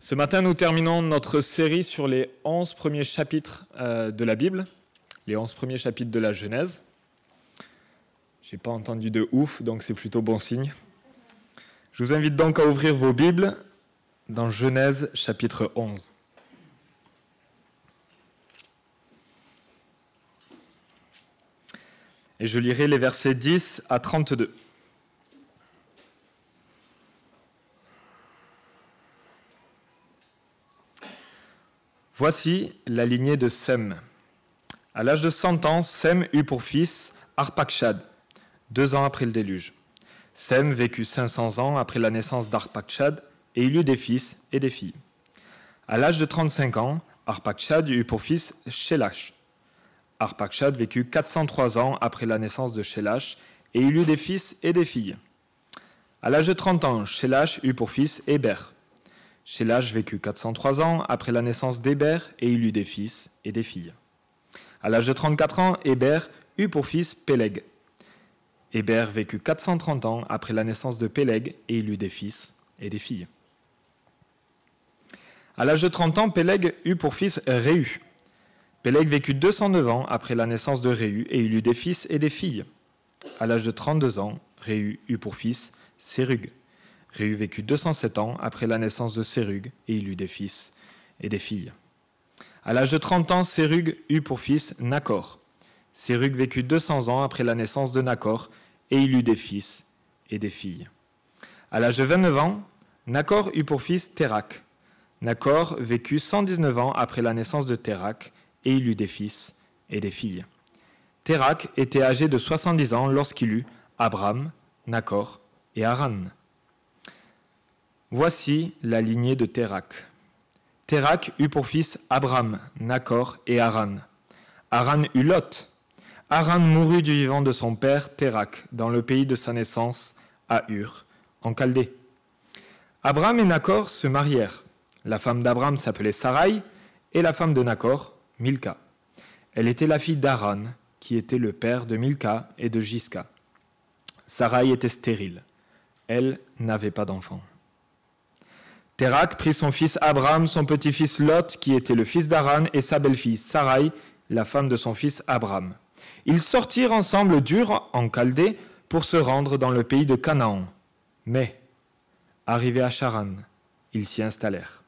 Ce matin, nous terminons notre série sur les 11 premiers chapitres euh, de la Bible, les 11 premiers chapitres de la Genèse. J'ai pas entendu de ouf, donc c'est plutôt bon signe. Je vous invite donc à ouvrir vos Bibles dans Genèse chapitre 11. Et je lirai les versets 10 à 32. Voici la lignée de Sem. À l'âge de 100 ans, Sem eut pour fils Arpakshad, deux ans après le déluge. Sem vécut 500 ans après la naissance d'Arpakshad, et il eut des fils et des filles. À l'âge de 35 ans, Arpakshad eut pour fils Shelash. Arpakshad vécut 403 ans après la naissance de Shelash, et il eut des fils et des filles. À l'âge de 30 ans, Shelash eut pour fils Héber. Shélach vécut 403 ans après la naissance d'Héber et il eut des fils et des filles. À l'âge de 34 ans, Héber eut pour fils Péleg. Héber vécut 430 ans après la naissance de Péleg et il eut des fils et des filles. À l'âge de 30 ans, Péleg eut pour fils Réu. Péleg vécut 209 ans après la naissance de Réu et il eut des fils et des filles. À l'âge de 32 ans, Réu eut pour fils Sérug. Réu vécut 207 ans après la naissance de Sérug, et il eut des fils et des filles. À l'âge de 30 ans, Sérug eut pour fils Nacor. Sérug vécut 200 ans après la naissance de Nacor, et il eut des fils et des filles. À l'âge de 29 ans, Nacor eut pour fils Térac. Nacor vécut 119 ans après la naissance de Térac, et il eut des fils et des filles. Térac était âgé de 70 ans lorsqu'il eut Abram, Nacor et Haran. Voici la lignée de Térac. Térac eut pour fils Abram, Nacor et Haran. Haran eut Lot. Haran mourut du vivant de son père Térac, dans le pays de sa naissance, à Ur, en Chaldée. Abram et Nacor se marièrent. La femme d'Abram s'appelait Sarai, et la femme de Nacor, Milka. Elle était la fille d'Haran, qui était le père de Milka et de Jiska. Sarai était stérile. Elle n'avait pas d'enfant. Térac prit son fils Abram, son petit-fils Lot, qui était le fils d'Aran, et sa belle-fille Sarai, la femme de son fils Abram. Ils sortirent ensemble d'Ur en Chaldée pour se rendre dans le pays de Canaan. Mais, arrivés à Charan, ils s'y installèrent.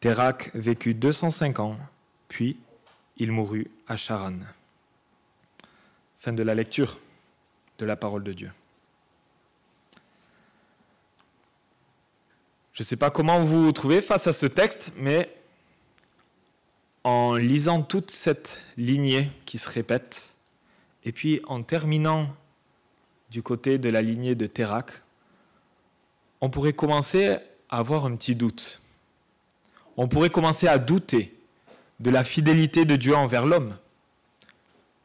Térac vécut 205 ans, puis il mourut à Charan. Fin de la lecture de la parole de Dieu. Je ne sais pas comment vous vous trouvez face à ce texte, mais en lisant toute cette lignée qui se répète, et puis en terminant du côté de la lignée de Térac, on pourrait commencer à avoir un petit doute. On pourrait commencer à douter de la fidélité de Dieu envers l'homme.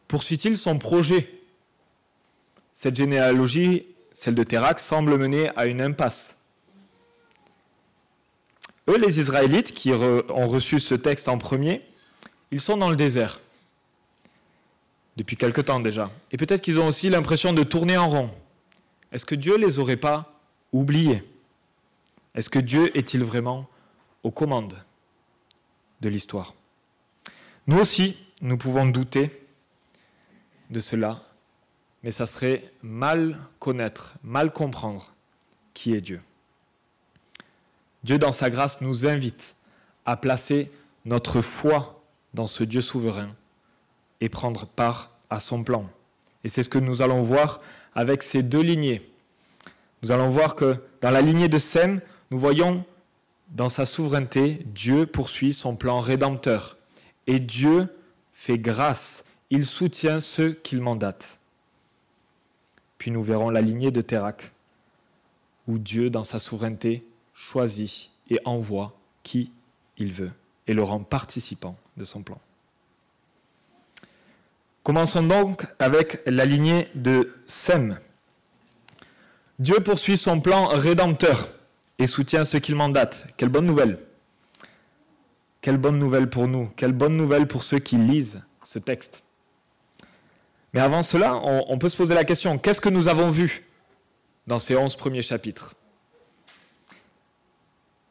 Poursuit-il son projet? Cette généalogie, celle de Térac, semble mener à une impasse. Les Israélites qui ont reçu ce texte en premier, ils sont dans le désert depuis quelque temps déjà. Et peut-être qu'ils ont aussi l'impression de tourner en rond. Est-ce que Dieu les aurait pas oubliés? Est-ce que Dieu est-il vraiment aux commandes de l'histoire? Nous aussi, nous pouvons douter de cela, mais ça serait mal connaître, mal comprendre qui est Dieu. Dieu, dans sa grâce, nous invite à placer notre foi dans ce Dieu souverain et prendre part à son plan. Et c'est ce que nous allons voir avec ces deux lignées. Nous allons voir que dans la lignée de Sem, nous voyons dans sa souveraineté, Dieu poursuit son plan rédempteur. Et Dieu fait grâce, il soutient ceux qu'il mandate. Puis nous verrons la lignée de Térac, où Dieu, dans sa souveraineté, choisit et envoie qui il veut et le rend participant de son plan. Commençons donc avec la lignée de Sem. Dieu poursuit son plan rédempteur et soutient ce qu'il mandate. Quelle bonne nouvelle Quelle bonne nouvelle pour nous Quelle bonne nouvelle pour ceux qui lisent ce texte Mais avant cela, on, on peut se poser la question, qu'est-ce que nous avons vu dans ces onze premiers chapitres?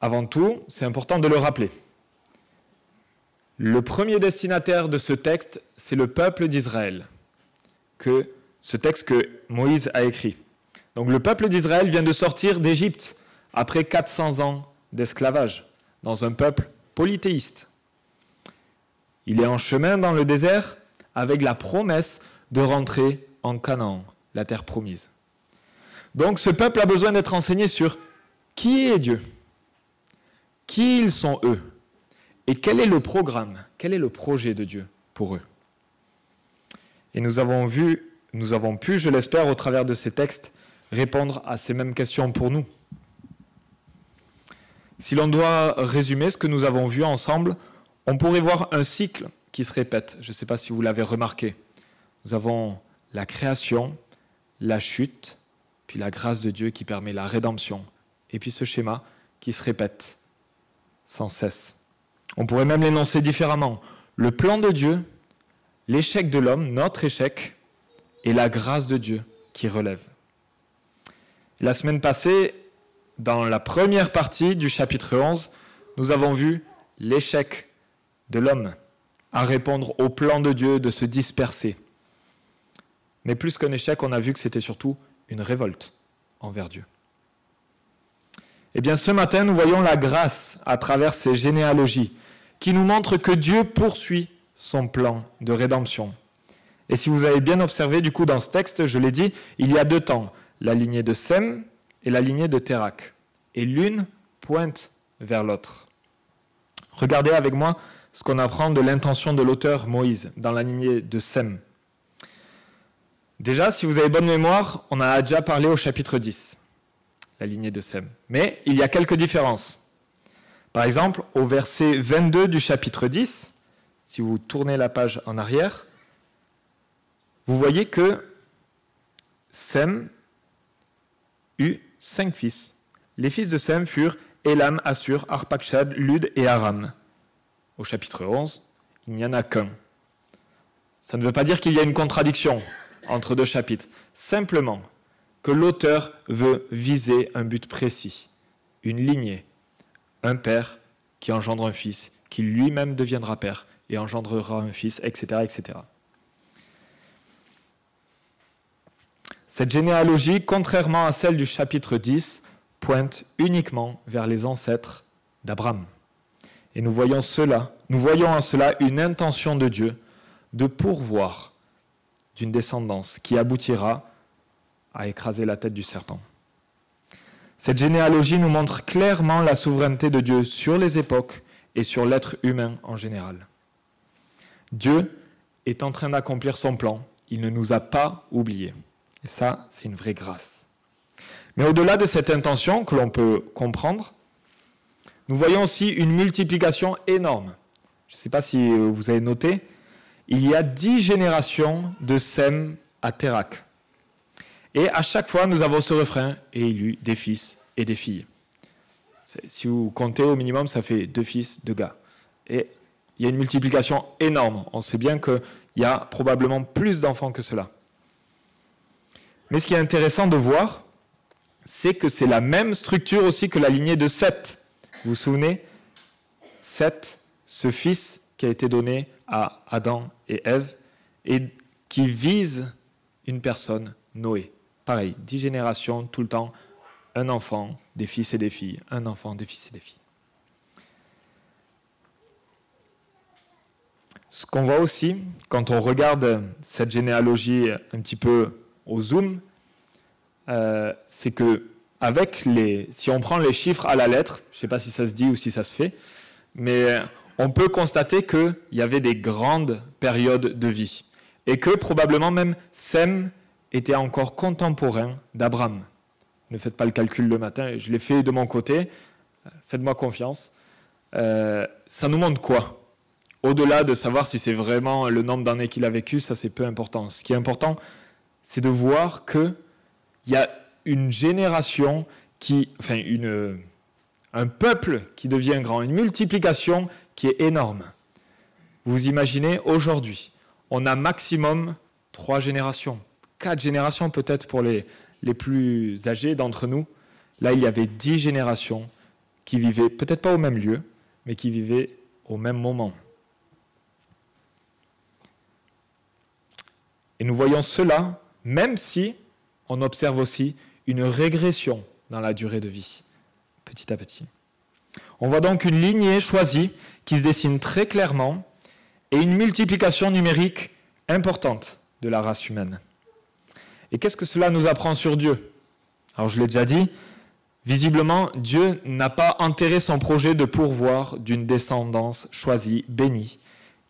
Avant tout, c'est important de le rappeler. Le premier destinataire de ce texte, c'est le peuple d'Israël, ce texte que Moïse a écrit. Donc le peuple d'Israël vient de sortir d'Égypte après 400 ans d'esclavage dans un peuple polythéiste. Il est en chemin dans le désert avec la promesse de rentrer en Canaan, la terre promise. Donc ce peuple a besoin d'être enseigné sur qui est Dieu, qui ils sont eux, et quel est le programme, quel est le projet de Dieu pour eux? Et nous avons vu, nous avons pu, je l'espère, au travers de ces textes, répondre à ces mêmes questions pour nous. Si l'on doit résumer ce que nous avons vu ensemble, on pourrait voir un cycle qui se répète. Je ne sais pas si vous l'avez remarqué. Nous avons la création, la chute, puis la grâce de Dieu qui permet la rédemption, et puis ce schéma qui se répète sans cesse. On pourrait même l'énoncer différemment. Le plan de Dieu, l'échec de l'homme, notre échec, et la grâce de Dieu qui relève. La semaine passée, dans la première partie du chapitre 11, nous avons vu l'échec de l'homme à répondre au plan de Dieu de se disperser. Mais plus qu'un échec, on a vu que c'était surtout une révolte envers Dieu. Eh bien, ce matin, nous voyons la grâce à travers ces généalogies qui nous montrent que Dieu poursuit son plan de rédemption. Et si vous avez bien observé, du coup, dans ce texte, je l'ai dit, il y a deux temps, la lignée de Sem et la lignée de Terak. Et l'une pointe vers l'autre. Regardez avec moi ce qu'on apprend de l'intention de l'auteur Moïse dans la lignée de Sem. Déjà, si vous avez bonne mémoire, on a déjà parlé au chapitre 10, la lignée de Sem. Mais il y a quelques différences. Par exemple, au verset 22 du chapitre 10, si vous tournez la page en arrière, vous voyez que Sem eut cinq fils. Les fils de Sem furent Elam, Assur, Arpakshad, Lud et Aram au chapitre 11, il n'y en a qu'un. Ça ne veut pas dire qu'il y a une contradiction entre deux chapitres, simplement que l'auteur veut viser un but précis, une lignée, un père qui engendre un fils, qui lui-même deviendra père et engendrera un fils, etc. etc. Cette généalogie, contrairement à celle du chapitre 10, pointe uniquement vers les ancêtres d'Abraham. Et nous voyons cela, nous voyons en cela une intention de Dieu de pourvoir d'une descendance qui aboutira à écraser la tête du serpent. Cette généalogie nous montre clairement la souveraineté de Dieu sur les époques et sur l'être humain en général. Dieu est en train d'accomplir son plan. Il ne nous a pas oubliés. Et ça, c'est une vraie grâce. Mais au-delà de cette intention que l'on peut comprendre, nous voyons aussi une multiplication énorme. Je ne sais pas si vous avez noté, il y a dix générations de Sem à Terak. Et à chaque fois, nous avons ce refrain, et il eut des fils et des filles. Si vous comptez au minimum, ça fait deux fils, deux gars. Et il y a une multiplication énorme. On sait bien qu'il y a probablement plus d'enfants que cela. Mais ce qui est intéressant de voir, c'est que c'est la même structure aussi que la lignée de Seth. Vous vous souvenez? Seth, ce fils qui a été donné à Adam et Ève, et qui vise une personne, Noé. Pareil, dix générations, tout le temps, un enfant, des fils et des filles, un enfant, des fils et des filles. Ce qu'on voit aussi, quand on regarde cette généalogie un petit peu au zoom, euh, c'est que avec les, si on prend les chiffres à la lettre, je ne sais pas si ça se dit ou si ça se fait, mais on peut constater qu'il y avait des grandes périodes de vie et que probablement même Sem était encore contemporain d'Abraham. Ne faites pas le calcul le matin, je l'ai fait de mon côté, faites-moi confiance. Euh, ça nous montre quoi? Au-delà de savoir si c'est vraiment le nombre d'années qu'il a vécu, ça c'est peu important. Ce qui est important, c'est de voir qu'il y a une génération qui, enfin, une, un peuple qui devient grand, une multiplication qui est énorme. Vous imaginez, aujourd'hui, on a maximum trois générations, quatre générations peut-être pour les, plus âgés d'entre nous. Là, il y avait dix générations qui vivaient peut-être pas au même lieu, mais qui vivaient au même moment. Et nous voyons cela même si on observe aussi une régression dans la durée de vie, petit à petit. On voit donc une lignée choisie qui se dessine très clairement et une multiplication numérique importante de la race humaine. Et qu'est-ce que cela nous apprend sur Dieu? Alors je l'ai déjà dit, visiblement Dieu n'a pas enterré son projet de pourvoir d'une descendance choisie, bénie,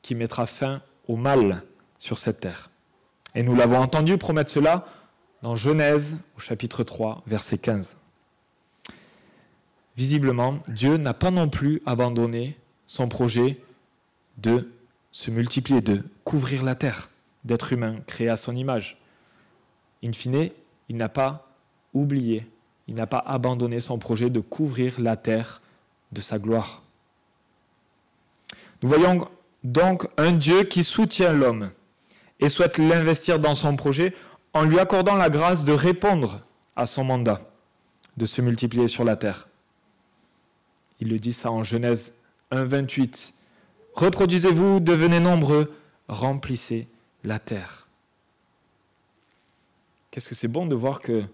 qui mettra fin au mal sur cette terre. Et nous l'avons entendu promettre cela dans Genèse au chapitre 3, verset 15. Visiblement, Dieu n'a pas non plus abandonné son projet de se multiplier, de couvrir la terre, d'être humain, créé à son image. In fine, il n'a pas oublié, il n'a pas abandonné son projet de couvrir la terre de sa gloire. Nous voyons donc un Dieu qui soutient l'homme et souhaite l'investir dans son projet en lui accordant la grâce de répondre à son mandat, de se multiplier sur la terre. Il le dit ça en Genèse 1, 28. Reproduisez-vous, devenez nombreux, remplissez la terre. Qu'est-ce que c'est bon de voir que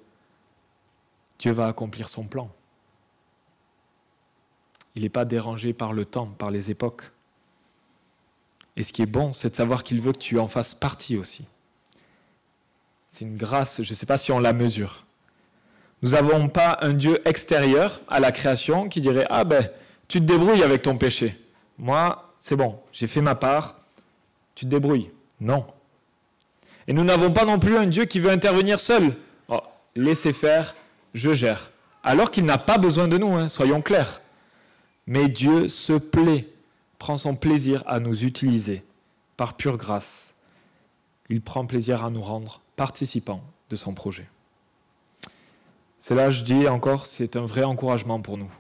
Dieu va accomplir son plan? Il n'est pas dérangé par le temps, par les époques. Et ce qui est bon, c'est de savoir qu'il veut que tu en fasses partie aussi. C'est une grâce, je ne sais pas si on la mesure. Nous n'avons pas un Dieu extérieur à la création qui dirait Ah ben, tu te débrouilles avec ton péché. Moi, c'est bon, j'ai fait ma part, tu te débrouilles. Non. Et nous n'avons pas non plus un Dieu qui veut intervenir seul. Oh, laissez faire, je gère. Alors qu'il n'a pas besoin de nous, hein, soyons clairs. Mais Dieu se plaît prend son plaisir à nous utiliser par pure grâce. Il prend plaisir à nous rendre participants de son projet. Cela, je dis encore, c'est un vrai encouragement pour nous.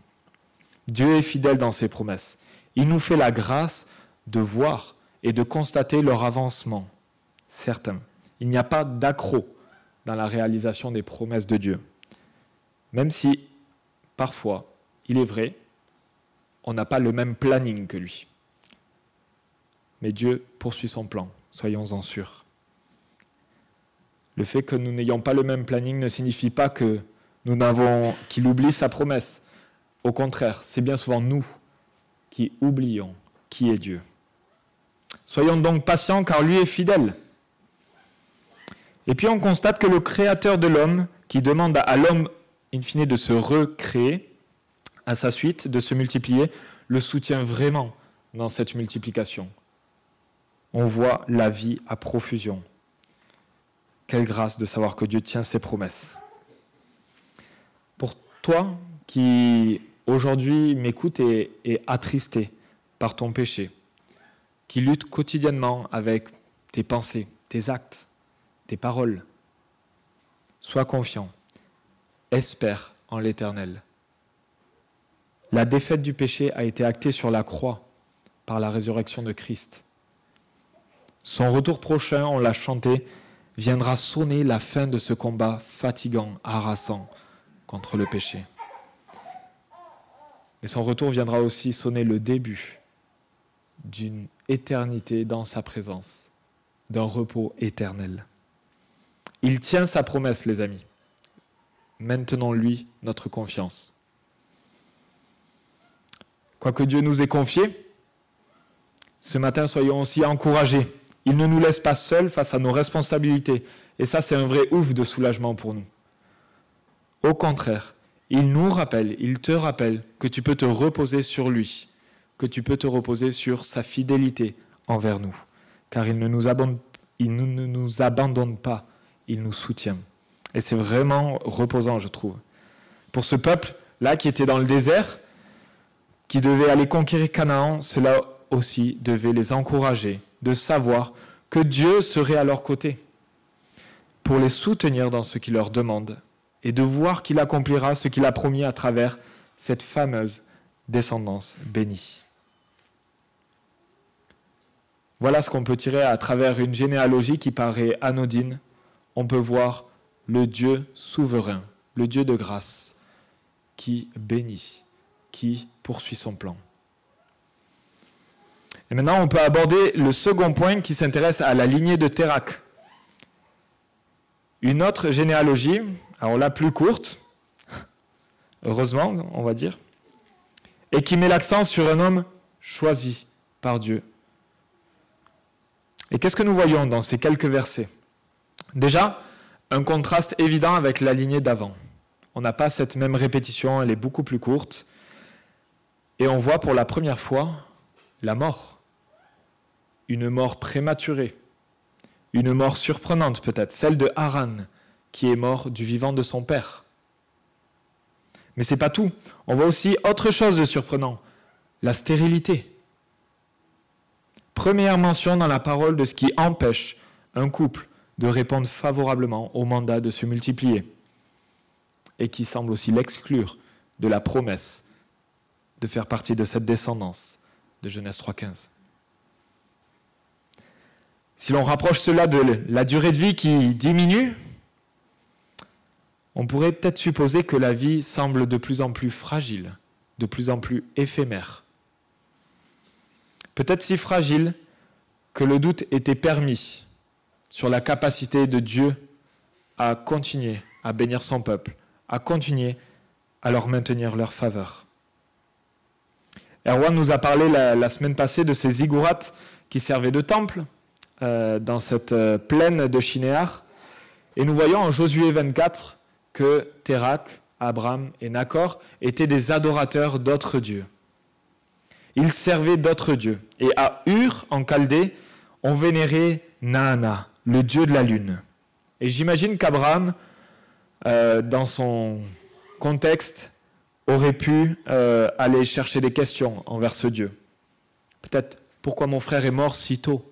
Dieu est fidèle dans ses promesses. Il nous fait la grâce de voir et de constater leur avancement certain. Il n'y a pas d'accro dans la réalisation des promesses de Dieu. Même si, parfois, il est vrai, on n'a pas le même planning que lui. Mais Dieu poursuit son plan, soyons-en sûrs. Le fait que nous n'ayons pas le même planning ne signifie pas que nous n'avons qu'il oublie sa promesse. Au contraire, c'est bien souvent nous qui oublions qui est Dieu. Soyons donc patients car lui est fidèle. Et puis on constate que le créateur de l'homme, qui demande à l'homme, in fine, de se recréer, à sa suite, de se multiplier, le soutient vraiment dans cette multiplication. On voit la vie à profusion. Quelle grâce de savoir que Dieu tient ses promesses. Pour toi qui aujourd'hui m'écoute et est attristé par ton péché, qui lutte quotidiennement avec tes pensées, tes actes, tes paroles, sois confiant, espère en l'Éternel. La défaite du péché a été actée sur la croix par la résurrection de Christ. Son retour prochain, on l'a chanté, viendra sonner la fin de ce combat fatigant, harassant contre le péché. Mais son retour viendra aussi sonner le début d'une éternité dans sa présence, d'un repos éternel. Il tient sa promesse, les amis. Maintenons-lui notre confiance. Quoique Dieu nous ait confié, ce matin, soyons aussi encouragés. Il ne nous laisse pas seuls face à nos responsabilités. Et ça, c'est un vrai ouf de soulagement pour nous. Au contraire, il nous rappelle, il te rappelle que tu peux te reposer sur lui, que tu peux te reposer sur sa fidélité envers nous, car il ne nous abandonne, il ne nous abandonne pas, il nous soutient. Et c'est vraiment reposant, je trouve. Pour ce peuple-là qui était dans le désert, qui devait aller conquérir Canaan, cela aussi devait les encourager de savoir que Dieu serait à leur côté pour les soutenir dans ce qu'il leur demande et de voir qu'il accomplira ce qu'il a promis à travers cette fameuse descendance bénie. Voilà ce qu'on peut tirer à travers une généalogie qui paraît anodine. On peut voir le Dieu souverain, le Dieu de grâce, qui bénit, qui poursuit son plan. Et maintenant, on peut aborder le second point qui s'intéresse à la lignée de Terak. Une autre généalogie, alors la plus courte, heureusement, on va dire, et qui met l'accent sur un homme choisi par Dieu. Et qu'est-ce que nous voyons dans ces quelques versets? Déjà, un contraste évident avec la lignée d'avant. On n'a pas cette même répétition, elle est beaucoup plus courte. Et on voit pour la première fois la mort. Une mort prématurée. Une mort surprenante peut-être, celle de Haran, qui est mort du vivant de son père. Mais c'est pas tout. On voit aussi autre chose de surprenant, la stérilité. Première mention dans la parole de ce qui empêche un couple de répondre favorablement au mandat de se multiplier et qui semble aussi l'exclure de la promesse de faire partie de cette descendance de Genèse 3.15. Si l'on rapproche cela de la durée de vie qui diminue, on pourrait peut-être supposer que la vie semble de plus en plus fragile, de plus en plus éphémère. Peut-être si fragile que le doute était permis sur la capacité de Dieu à continuer à bénir son peuple, à continuer à leur maintenir leur faveur. Erwan nous a parlé la, semaine passée de ces zigourates qui servaient de temple euh, dans cette euh, plaine de Shinéar. Et nous voyons en Josué 24 que Térak, Abraham et Nacor étaient des adorateurs d'autres dieux. Ils servaient d'autres dieux. Et à Ur, en Chaldée, on vénérait Naana, le dieu de la lune. Et j'imagine qu'Abraham, euh, dans son contexte, aurait pu euh, aller chercher des questions envers ce Dieu. Peut-être pourquoi mon frère est mort si tôt?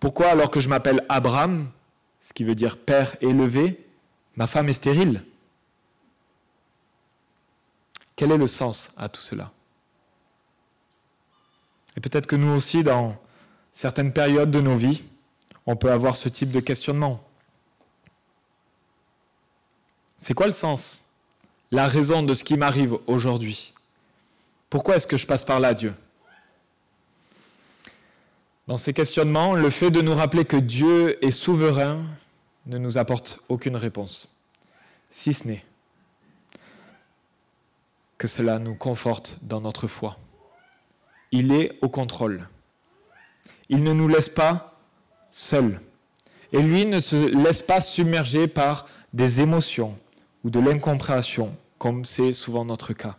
Pourquoi alors que je m'appelle Abraham, ce qui veut dire père élevé, Ma femme est stérile? Quel est le sens à tout cela? Et peut-être que nous aussi, dans certaines périodes de nos vies, on peut avoir ce type de questionnement. C'est quoi le sens? La raison de ce qui m'arrive aujourd'hui Pourquoi est-ce que je passe par là, Dieu? Dans ces questionnements, le fait de nous rappeler que Dieu est souverain ne nous apporte aucune réponse, si ce n'est que cela nous conforte dans notre foi. Il est au contrôle. Il ne nous laisse pas seuls. Et lui ne se laisse pas submerger par des émotions ou de l'incompréhension, comme c'est souvent notre cas.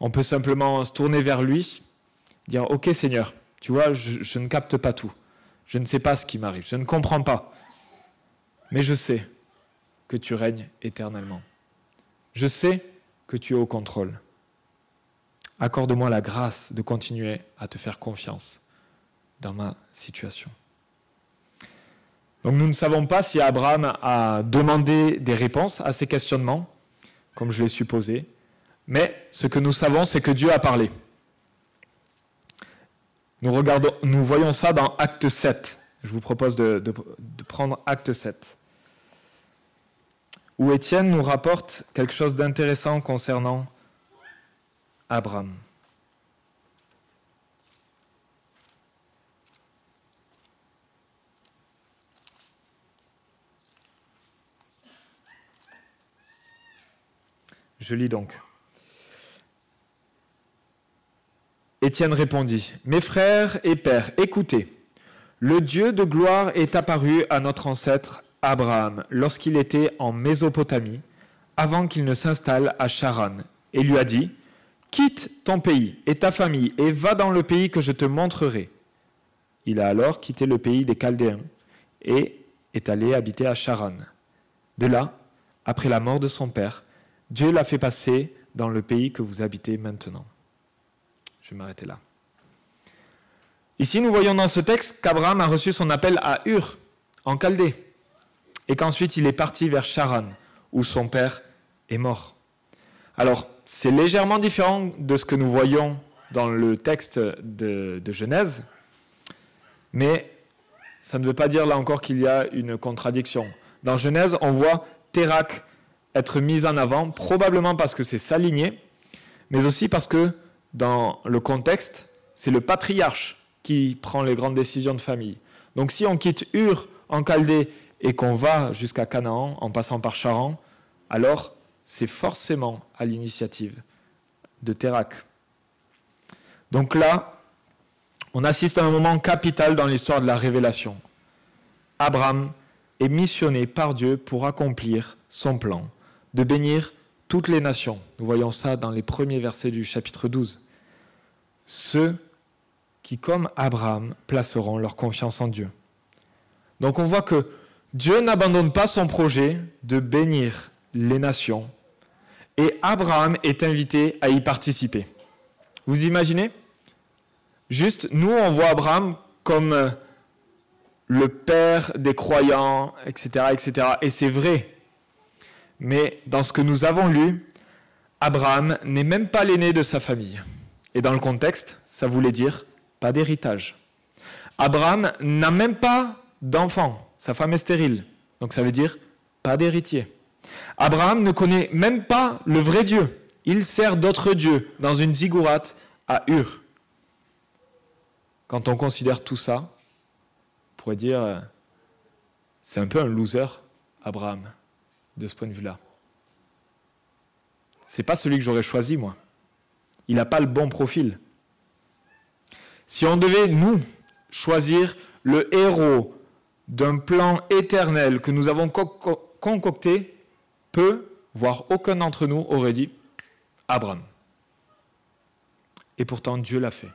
On peut simplement se tourner vers lui, dire Ok Seigneur, tu vois, je, je ne capte pas tout. Je ne sais pas ce qui m'arrive. Je ne comprends pas mais je sais que tu règnes éternellement. Je sais que tu es au contrôle. Accorde-moi la grâce de continuer à te faire confiance dans ma situation. Donc nous ne savons pas si Abraham a demandé des réponses à ces questionnements, comme je l'ai supposé, mais ce que nous savons, c'est que Dieu a parlé. Nous, regardons, nous voyons ça dans Acte 7. Je vous propose de, de prendre Acte 7 où Étienne nous rapporte quelque chose d'intéressant concernant Abraham. Je lis donc. Étienne répondit, Mes frères et pères, écoutez, le Dieu de gloire est apparu à notre ancêtre Abraham lorsqu'il était en Mésopotamie, avant qu'il ne s'installe à Charan, et lui a dit, Quitte ton pays et ta famille et va dans le pays que je te montrerai. Il a alors quitté le pays des Chaldéens et est allé habiter à Charan. De là, après la mort de son père, Dieu l'a fait passer dans le pays que vous habitez maintenant. Je vais m'arrêter là. Ici, nous voyons dans ce texte qu'Abraham a reçu son appel à Ur, en Chaldée et qu'ensuite il est parti vers Charan, où son père est mort. Alors, c'est légèrement différent de ce que nous voyons dans le texte de, Genèse, mais ça ne veut pas dire là encore qu'il y a une contradiction. Dans Genèse, on voit Térak être mis en avant, probablement parce que c'est sa lignée, mais aussi parce que dans le contexte, c'est le patriarche qui prend les grandes décisions de famille. Donc si on quitte Ur en Chaldée et qu'on va jusqu'à Canaan en passant par Charan, alors c'est forcément à l'initiative de Terak. Donc là, on assiste à un moment capital dans l'histoire de la révélation. Abraham est missionné par Dieu pour accomplir son plan, de bénir toutes les nations. Nous voyons ça dans les premiers versets du chapitre 12. Ceux qui, comme Abraham, placeront leur confiance en Dieu. Donc on voit que Dieu n'abandonne pas son projet de bénir les nations et Abraham est invité à y participer. Vous imaginez? Juste, nous, on voit Abraham comme euh, le père des croyants, etc. etc. Et c'est vrai. Mais dans ce que nous avons lu, Abraham n'est même pas l'aîné de sa famille. Et dans le contexte, ça voulait dire pas d'héritage. Abraham n'a même pas d'enfant. Sa femme est stérile. Donc ça veut dire pas d'héritier. Abraham ne connaît même pas le vrai Dieu. Il sert d'autres dieux dans une ziggourate à Ur. Quand on considère tout ça, on pourrait dire euh, c'est un peu un loser, Abraham, de ce point de vue-là. C'est pas celui que j'aurais choisi, moi. Il n'a pas le bon profil. Si on devait, nous, choisir le héros d'un plan éternel que nous avons concocté, peu, voire aucun d'entre nous aurait dit Abraham. Et pourtant, Dieu l'a fait.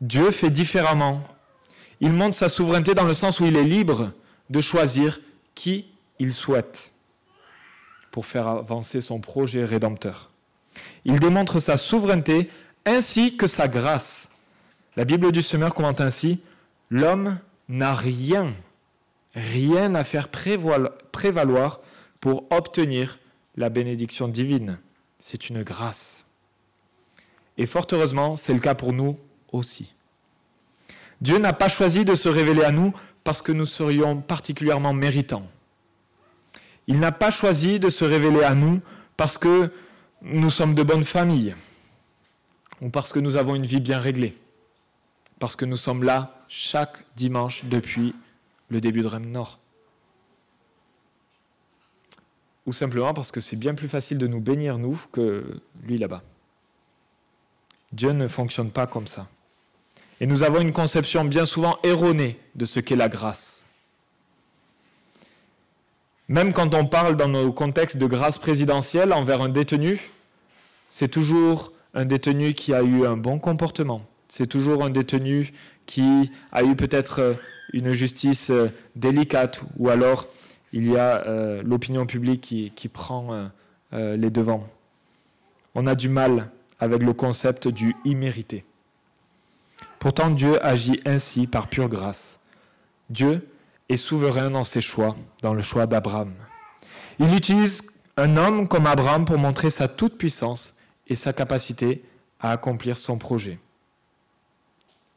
Dieu fait différemment. Il montre sa souveraineté dans le sens où il est libre de choisir qui il souhaite pour faire avancer son projet rédempteur. Il démontre sa souveraineté ainsi que sa grâce. La Bible du Semeur commente ainsi, L'homme n'a rien, rien à faire prévaloir pour obtenir la bénédiction divine. C'est une grâce. Et fort heureusement, c'est le cas pour nous aussi. Dieu n'a pas choisi de se révéler à nous parce que nous serions particulièrement méritants. Il n'a pas choisi de se révéler à nous parce que nous sommes de bonne famille ou parce que nous avons une vie bien réglée, parce que nous sommes là chaque dimanche depuis le début de Rem Nord. Ou simplement parce que c'est bien plus facile de nous bénir, nous, que lui là-bas. Dieu ne fonctionne pas comme ça. Et nous avons une conception bien souvent erronée de ce qu'est la grâce. Même quand on parle dans nos contextes de grâce présidentielle envers un détenu, c'est toujours un détenu qui a eu un bon comportement. C'est toujours un détenu qui a eu peut-être euh, une justice euh, délicate ou alors il y a euh, l'opinion publique qui, prend les devants. On a du mal avec le concept du immérité. Pourtant, Dieu agit ainsi par pure grâce. Dieu est souverain dans ses choix, dans le choix d'Abraham. Il utilise un homme comme Abraham pour montrer sa toute-puissance et sa capacité à accomplir son projet.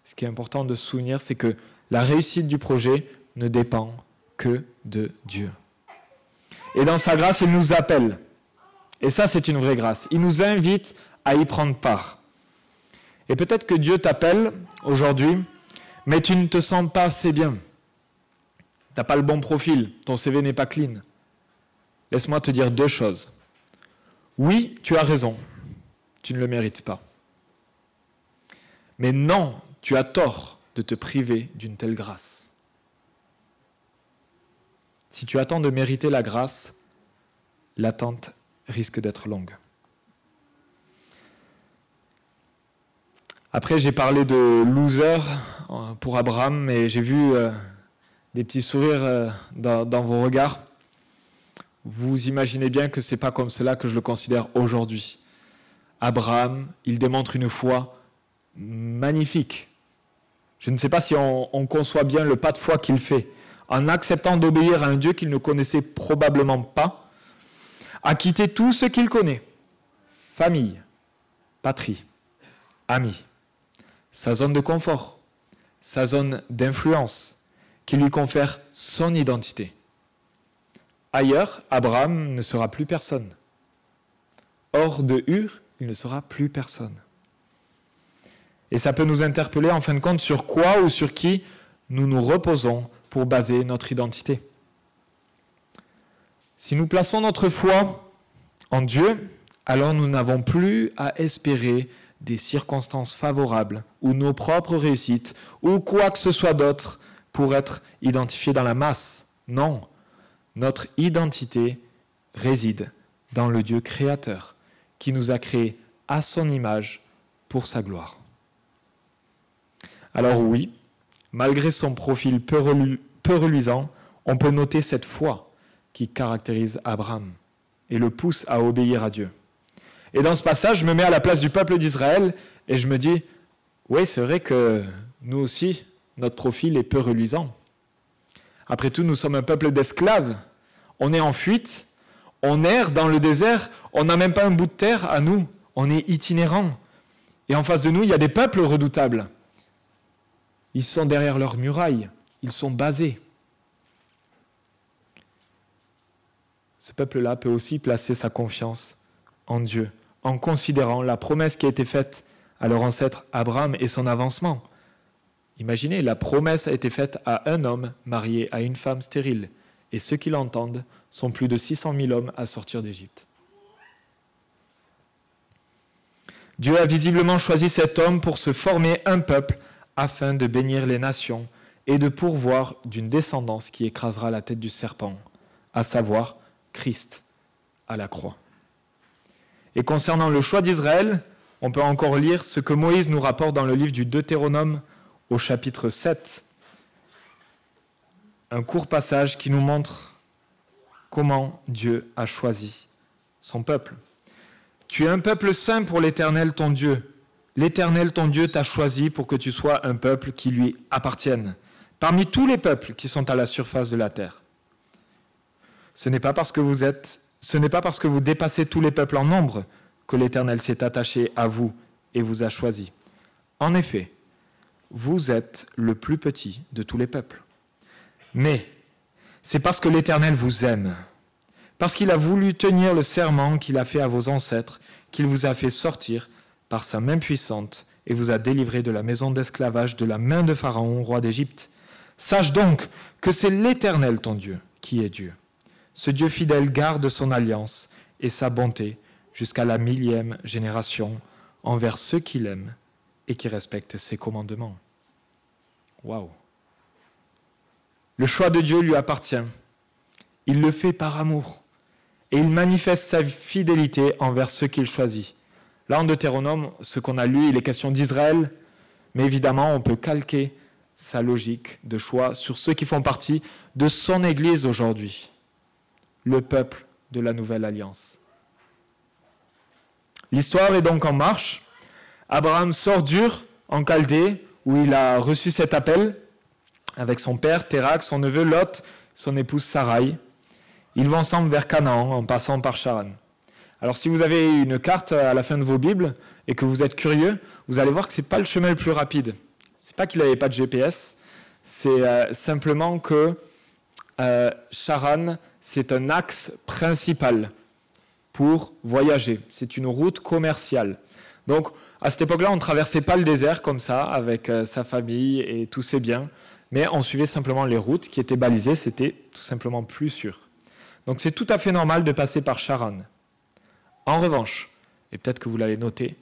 Ce qui est important de se souvenir, c'est que la réussite du projet ne dépend que de Dieu. Et dans sa grâce, il nous appelle. Et ça, c'est une vraie grâce. Il nous invite à y prendre part. Et peut-être que Dieu t'appelle aujourd'hui, mais tu ne te sens pas assez bien. Tu n'as pas le bon profil, ton CV n'est pas clean. Laisse-moi te dire deux choses. Oui, tu as raison, tu ne le mérites pas. Mais non, tu as tort de te priver d'une telle grâce. Si tu attends de mériter la grâce, l'attente risque d'être longue. Après, j'ai parlé de loser euh, pour Abraham, mais j'ai vu euh, des petits sourires euh, dans, vos regards. Vous imaginez bien que ce n'est pas comme cela que je le considère aujourd'hui. Abraham, il démontre une foi magnifique. Je ne sais pas si on, on conçoit bien le pas de foi qu'il fait. En acceptant d'obéir à un Dieu qu'il ne connaissait probablement pas, à quitter tout ce qu'il connaît, famille, patrie, amis, sa zone de confort, sa zone d'influence, qui lui confère son identité. Ailleurs, Abraham ne sera plus personne. hors de Ur, il ne sera plus personne. Et ça peut nous interpeller en fin de compte sur quoi ou sur qui nous nous reposons pour baser notre identité. Si nous plaçons notre foi en Dieu, alors nous n'avons plus à espérer des circonstances favorables ou nos propres réussites ou quoi que ce soit d'autre pour être identifiés dans la masse. Non, notre identité réside dans le Dieu créateur qui nous a créés à son image pour sa gloire. Alors oui, malgré son profil peu, reluisant, on peut noter cette foi qui caractérise Abraham et le pousse à obéir à Dieu. Et dans ce passage, je me mets à la place du peuple d'Israël et je me dis, oui, c'est vrai que nous aussi, notre profil est peu reluisant. Après tout, nous sommes un peuple d'esclaves. On est en fuite, on erre dans le désert, on n'a même pas un bout de terre à nous, on est itinérant. Et en face de nous, il y a des peuples redoutables. Ils sont derrière leurs murailles, ils sont basés. Ce peuple-là peut aussi placer sa confiance en Dieu, en considérant la promesse qui a été faite à leur ancêtre Abraham et son avancement. Imaginez, la promesse a été faite à un homme marié à une femme stérile, et ceux qui l'entendent sont plus de 600 000 hommes à sortir d'Égypte. Dieu a visiblement choisi cet homme pour se former un peuple afin de bénir les nations et de pourvoir d'une descendance qui écrasera la tête du serpent, à savoir Christ à la croix. Et concernant le choix d'Israël, on peut encore lire ce que Moïse nous rapporte dans le livre du Deutéronome au chapitre 7. Un court passage qui nous montre comment Dieu a choisi son peuple. Tu es un peuple saint pour l'Éternel ton Dieu. L'Éternel ton Dieu t'a choisi pour que tu sois un peuple qui lui appartienne, parmi tous les peuples qui sont à la surface de la terre. Ce n'est pas parce que vous êtes ce n'est pas parce que vous dépassez tous les peuples en nombre que l'Éternel s'est attaché à vous et vous a choisi. En effet, vous êtes le plus petit de tous les peuples. Mais c'est parce que l'Éternel vous aime, parce qu'il a voulu tenir le serment qu'il a fait à vos ancêtres, qu'il vous a fait sortir par sa main puissante et vous a délivré de la maison d'esclavage de la main de Pharaon, roi d'Égypte. Sache donc que c'est l'Éternel ton Dieu qui est Dieu. Ce Dieu fidèle garde son alliance et sa bonté jusqu'à la millième génération envers ceux qu'il aime et qui respectent ses commandements. Waouh! Le choix de Dieu lui appartient. Il le fait par amour et il manifeste sa fidélité envers ceux qu'il choisit. Là, en Deutéronome, ce qu'on a lu, il est question d'Israël, mais évidemment, on peut calquer sa logique de choix sur ceux qui font partie de son Église aujourd'hui le peuple de la nouvelle alliance. L'histoire est donc en marche. Abraham sort d'Ur en Chaldée, où il a reçu cet appel avec son père Térak, son neveu Lot, son épouse Sarai. Ils vont ensemble vers Canaan en passant par Charan. Alors si vous avez une carte à la fin de vos Bibles et que vous êtes curieux, vous allez voir que ce n'est pas le chemin le plus rapide. Ce n'est pas qu'il n'avait pas de GPS, c'est euh, simplement que euh, Charan c'est un axe principal pour voyager. C'est une route commerciale. Donc, à cette époque-là, on ne traversait pas le désert comme ça, avec euh, sa famille et tous ses biens, mais on suivait simplement les routes qui étaient balisées, c'était tout simplement plus sûr. Donc c'est tout à fait normal de passer par Charan. En revanche, et peut-être que vous l'avez noté,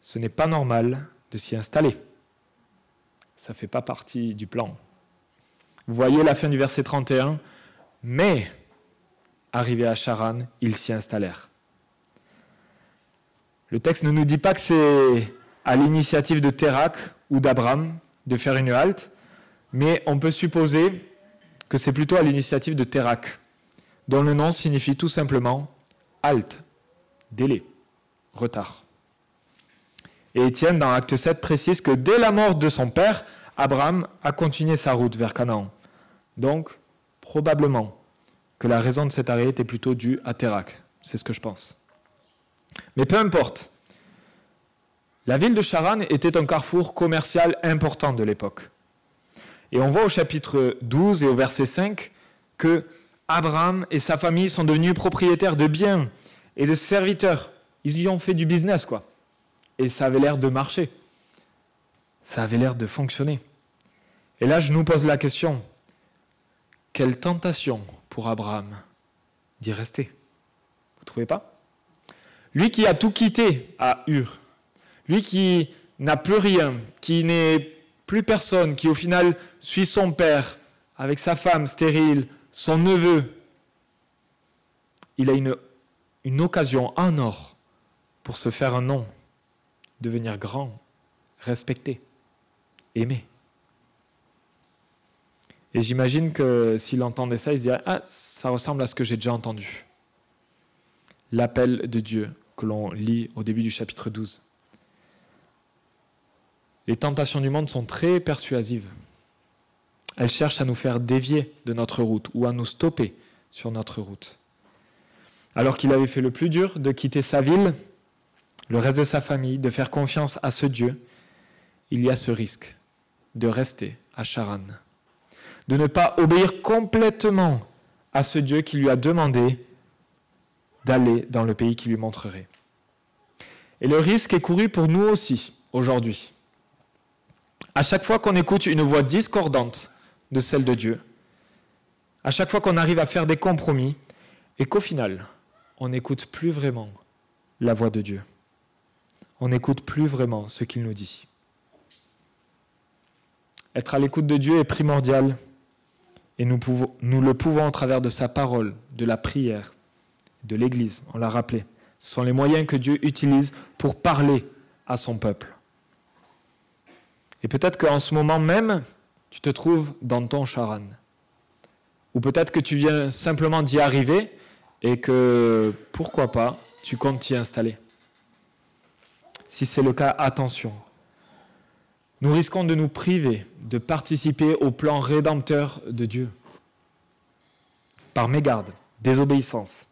ce n'est pas normal de s'y installer. Ça ne fait pas partie du plan. Vous voyez la fin du verset 31, mais Arrivés à Charan, ils s'y installèrent. Le texte ne nous dit pas que c'est à l'initiative de Térac ou d'Abraham de faire une halte, mais on peut supposer que c'est plutôt à l'initiative de Térac, dont le nom signifie tout simplement halte, délai, retard. Et Étienne, dans Acte 7, précise que dès la mort de son père, Abraham a continué sa route vers Canaan. Donc, probablement, que la raison de cet arrêt était plutôt due à Térac. C'est ce que je pense. Mais peu importe. La ville de Charan était un carrefour commercial important de l'époque. Et on voit au chapitre 12 et au verset 5 que Abraham et sa famille sont devenus propriétaires de biens et de serviteurs. ils y ont fait du business, quoi. Et ça avait l'air de marcher. Ça avait l'air de fonctionner. Et là, je nous pose la question, quelle tentation pour Abraham. D'y rester. Vous ne trouvez pas? Lui qui a tout quitté à Ur, lui qui n'a plus rien, qui n'est plus personne, qui au final suit son père avec sa femme stérile, son neveu, il a une, occasion en or pour se faire un nom, devenir grand, respecté, aimé. Et j'imagine que s'il entendait ça, il se dirait Ah, ça ressemble à ce que j'ai déjà entendu. L'appel de Dieu que l'on lit au début du chapitre 12. Les tentations du monde sont très persuasives. Elles cherchent à nous faire dévier de notre route ou à nous stopper sur notre route. Alors qu'il avait fait le plus dur de quitter sa ville, le reste de sa famille, de faire confiance à ce Dieu, il y a ce risque de rester à Charan de ne pas obéir complètement à ce Dieu qui lui a demandé d'aller dans le pays qui lui montrerait. Et le risque est couru pour nous aussi aujourd'hui. À chaque fois qu'on écoute une voix discordante de celle de Dieu, à chaque fois qu'on arrive à faire des compromis, et qu'au final, on n'écoute plus vraiment la voix de Dieu. On n'écoute plus vraiment ce qu'il nous dit. Être à l'écoute de Dieu est primordial et nous, le pouvons au travers de sa parole, de la prière, de l'Église, on l'a rappelé. Ce sont les moyens que Dieu utilise pour parler à son peuple. Et peut-être qu'en ce moment même, tu te trouves dans ton charan. Ou peut-être que tu viens simplement d'y arriver et que, pourquoi pas, tu comptes t'y installer. Si c'est le cas, attention nous risquons de nous priver de participer au plan rédempteur de Dieu. Par mégarde, désobéissance.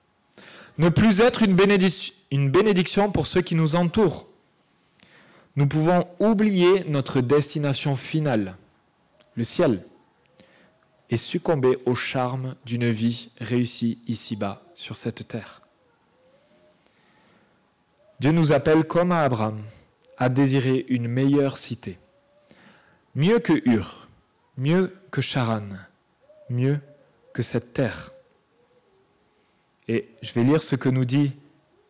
Ne plus être une, bénédiction pour ceux qui nous entourent. Nous pouvons oublier notre destination finale, le ciel, et succomber au charme d'une vie réussie ici-bas, sur cette terre. Dieu nous appelle comme à Abraham à désirer une meilleure cité mieux que Ur, mieux que Charan, mieux que cette terre. Et je vais lire ce que nous dit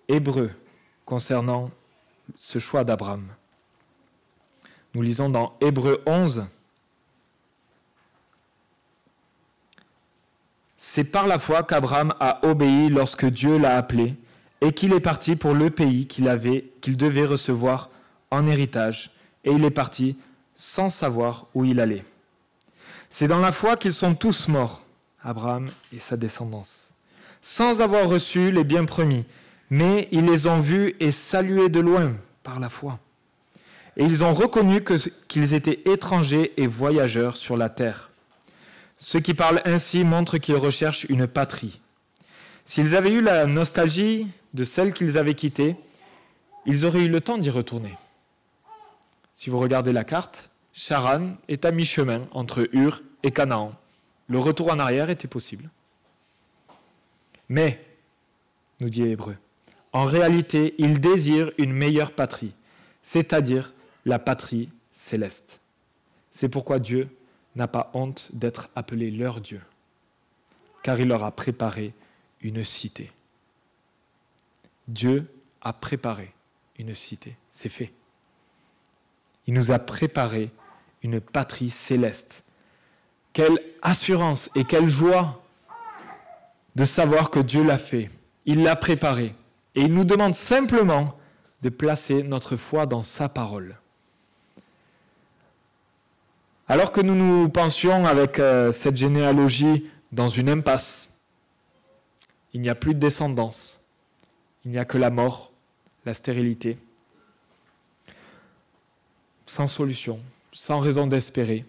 Hébreu concernant ce choix d'Abraham. Nous lisons dans Hébreu 11. C'est par la foi qu'Abraham a obéi lorsque Dieu l'a appelé et qu'il est parti pour le pays qu'il avait, qu'il devait recevoir en héritage. Et il est parti sans savoir où il allait. C'est dans la foi qu'ils sont tous morts, Abraham et sa descendance, sans avoir reçu les biens promis, mais ils les ont vus et salués de loin par la foi. Et ils ont reconnu qu'ils étaient étrangers et voyageurs sur la terre. Ceux qui parlent ainsi montrent qu'ils recherchent une patrie. S'ils avaient eu la nostalgie de celle qu'ils avaient quittée, ils auraient eu le temps d'y retourner. Si vous regardez la carte, Charan est à mi-chemin entre Ur et Canaan. Le retour en arrière était possible. Mais, nous dit Hébreu, en réalité, ils désirent une meilleure patrie, c'est-à-dire la patrie céleste. C'est pourquoi Dieu n'a pas honte d'être appelé leur Dieu, car il leur a préparé une cité. Dieu a préparé une cité, c'est fait. Il nous a préparé une patrie céleste. Quelle assurance et quelle joie de savoir que Dieu l'a fait. Il l'a préparé. Et il nous demande simplement de placer notre foi dans sa parole. Alors que nous nous pensions avec euh, cette généalogie dans une impasse, il n'y a plus de descendance, il n'y a que la mort, la stérilité, sans solution, sans raison d'espérer,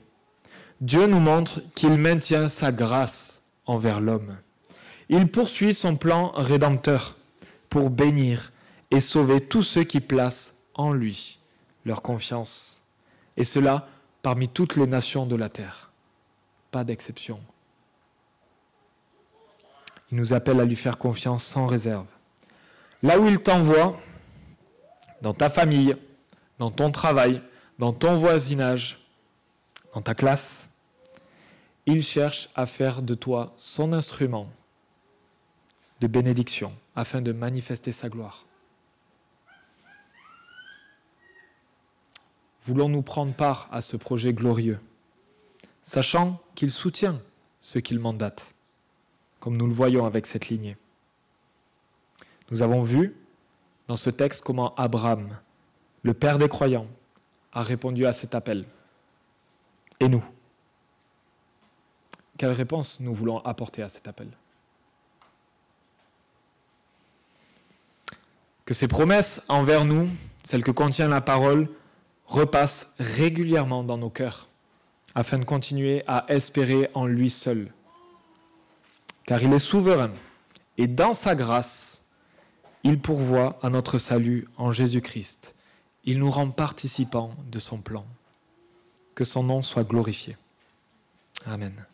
Dieu nous montre qu'il maintient sa grâce envers l'homme. Il poursuit son plan rédempteur pour bénir et sauver tous ceux qui placent en lui leur confiance. Et cela parmi toutes les nations de la terre. Pas d'exception. Il nous appelle à lui faire confiance sans réserve. Là où il t'envoie, dans ta famille, dans ton travail, dans ton voisinage, dans ta classe. Il cherche à faire de toi son instrument de bénédiction afin de manifester sa gloire. Voulons-nous prendre part à ce projet glorieux, sachant qu'il soutient ce qu'il mandate, comme nous le voyons avec cette lignée? Nous avons vu dans ce texte comment Abraham, le père des croyants, a répondu à cet appel. Et nous? Quelle réponse nous voulons apporter à cet appel? Que ces promesses envers nous, celles que contient la parole, repassent régulièrement dans nos cœurs, afin de continuer à espérer en lui seul. Car il est souverain, et dans sa grâce, il pourvoit à notre salut en Jésus-Christ. Il nous rend participants de son plan. Que son nom soit glorifié. Amen.